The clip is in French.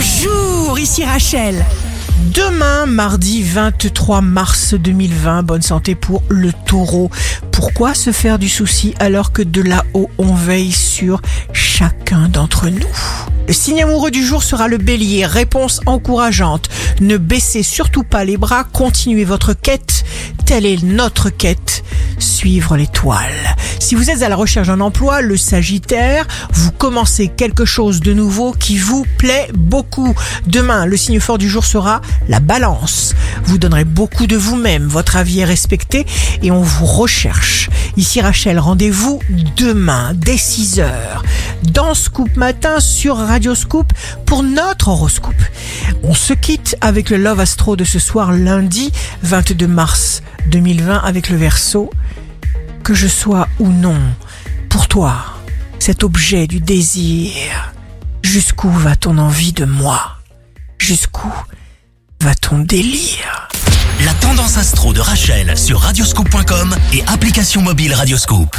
Bonjour, ici Rachel. Demain, mardi 23 mars 2020, bonne santé pour le taureau. Pourquoi se faire du souci alors que de là-haut on veille sur chacun d'entre nous? Le signe amoureux du jour sera le bélier. Réponse encourageante. Ne baissez surtout pas les bras, continuez votre quête. Telle est notre quête. Suivre l'étoile. Si vous êtes à la recherche d'un emploi, le Sagittaire, vous commencez quelque chose de nouveau qui vous plaît beaucoup. Demain, le signe fort du jour sera la balance. Vous donnerez beaucoup de vous-même, votre avis est respecté et on vous recherche. Ici Rachel, rendez-vous demain dès 6 heures dans Scoop Matin sur Radio Scoop pour notre horoscope. On se quitte avec le Love Astro de ce soir lundi 22 mars 2020 avec le verso que je sois ou non pour toi cet objet du désir. Jusqu'où va ton envie de moi? Jusqu'où va ton délire? La tendance astro de Rachel sur radioscope.com et application mobile Radioscope.